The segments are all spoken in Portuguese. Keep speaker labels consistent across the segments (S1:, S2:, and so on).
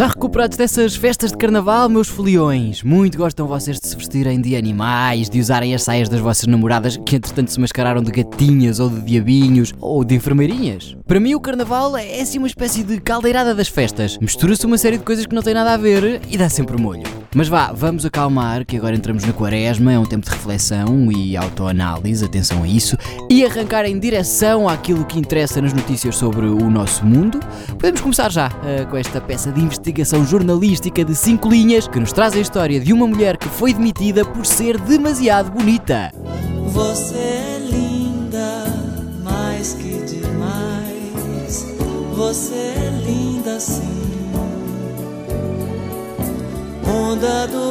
S1: Já recuperados dessas festas de carnaval, meus foliões? Muito gostam vocês de se vestirem de animais, de usarem as saias das vossas namoradas que entretanto se mascararam de gatinhas ou de diabinhos ou de enfermeirinhas? Para mim o carnaval é assim uma espécie de caldeirada das festas. Mistura-se uma série de coisas que não têm nada a ver e dá sempre molho. Mas vá, vamos acalmar que agora entramos na quaresma, é um tempo de reflexão e autoanálise, atenção a isso, e arrancar em direção àquilo que interessa nas notícias sobre o nosso mundo. Podemos começar já uh, com esta peça de investigação jornalística de 5 linhas que nos traz a história de uma mulher que foi demitida por ser demasiado bonita.
S2: Você é linda, mais que demais. Você é linda sim. Onda do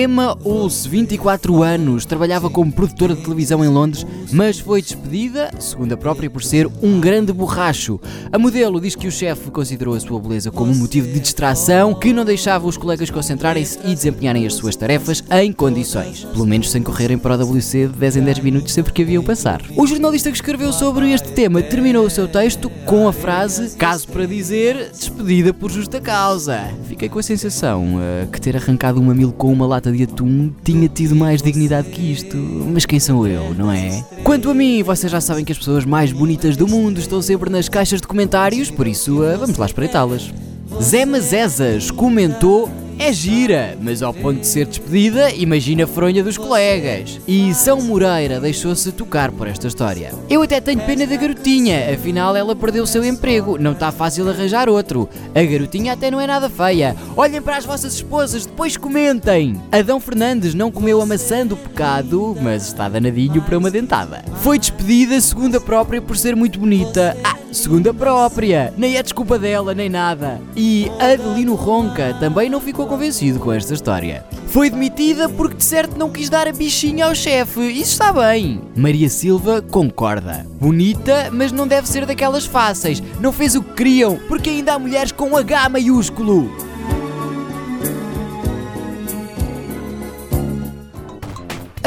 S1: Emma Ulse, 24 anos, trabalhava como produtora de televisão em Londres, mas foi despedida, segundo a própria, por ser um grande borracho. A modelo diz que o chefe considerou a sua beleza como um motivo de distração que não deixava os colegas concentrarem-se e desempenharem as suas tarefas em condições, pelo menos sem correrem para o WC de 10 em 10 minutos sempre que haviam passar. O jornalista que escreveu sobre este tema terminou o seu texto com a frase, caso para dizer, despedida por justa causa. Fiquei com a sensação uh, que ter arrancado um mamilo com uma lata de atum tinha tido mais dignidade que isto, mas quem sou eu, não é? Quanto a mim, vocês já sabem que as pessoas mais bonitas do mundo estão sempre nas caixas de comentários, por isso uh, vamos lá espreitá-las. Zé Mazezas comentou é gira, mas ao ponto de ser despedida, imagina a fronha dos colegas. E São Moreira deixou-se tocar por esta história. Eu até tenho pena da garotinha, afinal ela perdeu o seu emprego, não está fácil arranjar outro. A garotinha até não é nada feia. Olhem para as vossas esposas, depois comentem. Adão Fernandes não comeu a maçã do pecado, mas está danadinho para uma dentada. Foi despedida, segundo a própria, por ser muito bonita. Ah, segundo a própria, nem é desculpa dela, nem nada. E Adelino Ronca também não ficou convencido com esta história. Foi demitida porque de certo não quis dar a bichinha ao chefe, isso está bem. Maria Silva concorda. Bonita, mas não deve ser daquelas fáceis. Não fez o que queriam, porque ainda há mulheres com H maiúsculo.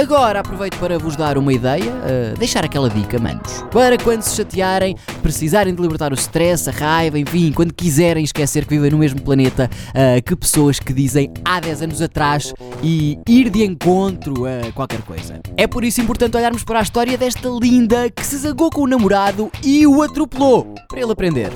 S1: Agora aproveito para vos dar uma ideia, uh, deixar aquela dica, manos. Para quando se chatearem, precisarem de libertar o stress, a raiva, enfim, quando quiserem esquecer que vivem no mesmo planeta uh, que pessoas que dizem há 10 anos atrás e ir de encontro a qualquer coisa. É por isso importante olharmos para a história desta linda que se zagou com o namorado e o atropelou, para ele aprender.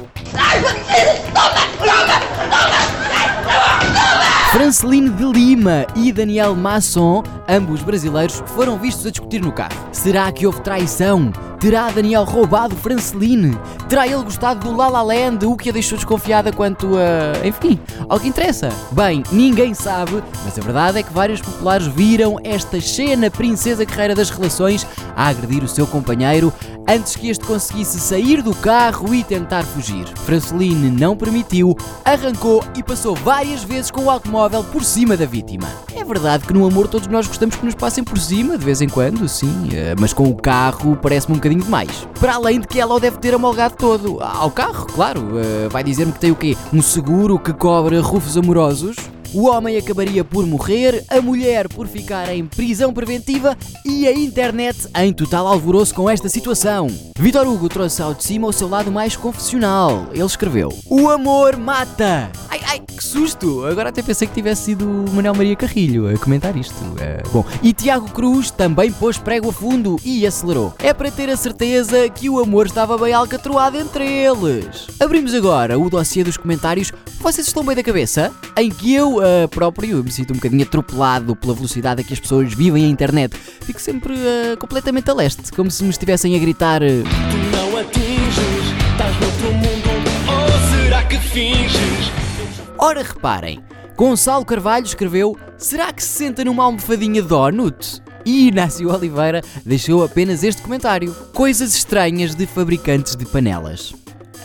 S1: Franceline de Lima e Daniel Masson, ambos brasileiros, foram vistos a discutir no carro. Será que houve traição? Terá Daniel roubado Franceline? Terá ele gostado do La La Land, o que a deixou desconfiada quanto a... enfim, ao que interessa? Bem, ninguém sabe, mas a verdade é que vários populares viram esta cena princesa guerreira das relações a agredir o seu companheiro antes que este conseguisse sair do carro e tentar fugir. Franceline não permitiu, arrancou e passou várias vezes com o automóvel por cima da vítima. É verdade que no amor todos nós gostamos que nos passem por cima, de vez em quando, sim, eh, mas com o carro parece-me um bocadinho demais. Para além de que ela o deve ter amolgado todo. Ao carro, claro, eh, vai dizer-me que tem o quê? Um seguro que cobre rufos amorosos? O homem acabaria por morrer, a mulher por ficar em prisão preventiva e a internet em total alvoroço com esta situação. Vitor Hugo trouxe ao de cima o seu lado mais confessional. Ele escreveu: O amor mata! Ai que susto! Agora até pensei que tivesse sido o Manuel Maria Carrilho a comentar isto. É, bom, e Tiago Cruz também pôs prego a fundo e acelerou. É para ter a certeza que o amor estava bem alcatroado entre eles. Abrimos agora o dossiê dos comentários. Vocês estão bem da cabeça? Em que eu uh, próprio me sinto um bocadinho atropelado pela velocidade a que as pessoas vivem a internet. Fico sempre uh, completamente a leste, como se me estivessem a gritar. Uh,
S3: Tu não atinges, estás noutro mundo, ou será que finges?
S1: Ora, reparem, Gonçalo Carvalho escreveu: Será que se senta numa almofadinha donut? E Inácio Oliveira deixou apenas este comentário: Coisas estranhas de fabricantes de panelas.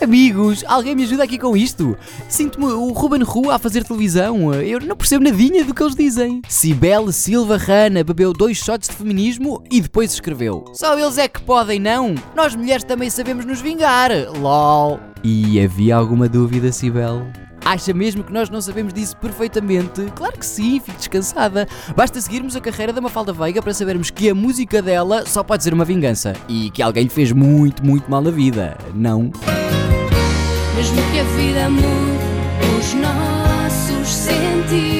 S1: Amigos, alguém me ajuda aqui com isto? Sinto-me o Ruben Rua a fazer televisão. Eu não percebo nadinha do que eles dizem. Cibele Silva Rana bebeu dois shots de feminismo e depois escreveu: Só eles é que podem, não? Nós mulheres também sabemos nos vingar. LOL. E havia alguma dúvida, Cibele? Acha mesmo que nós não sabemos disso perfeitamente? Claro que sim, fique descansada. Basta seguirmos a carreira da Mafalda Veiga para sabermos que a música dela só pode ser uma vingança e que alguém lhe fez muito, muito mal na vida. Não?
S4: Mesmo que a vida mude os nossos sentidos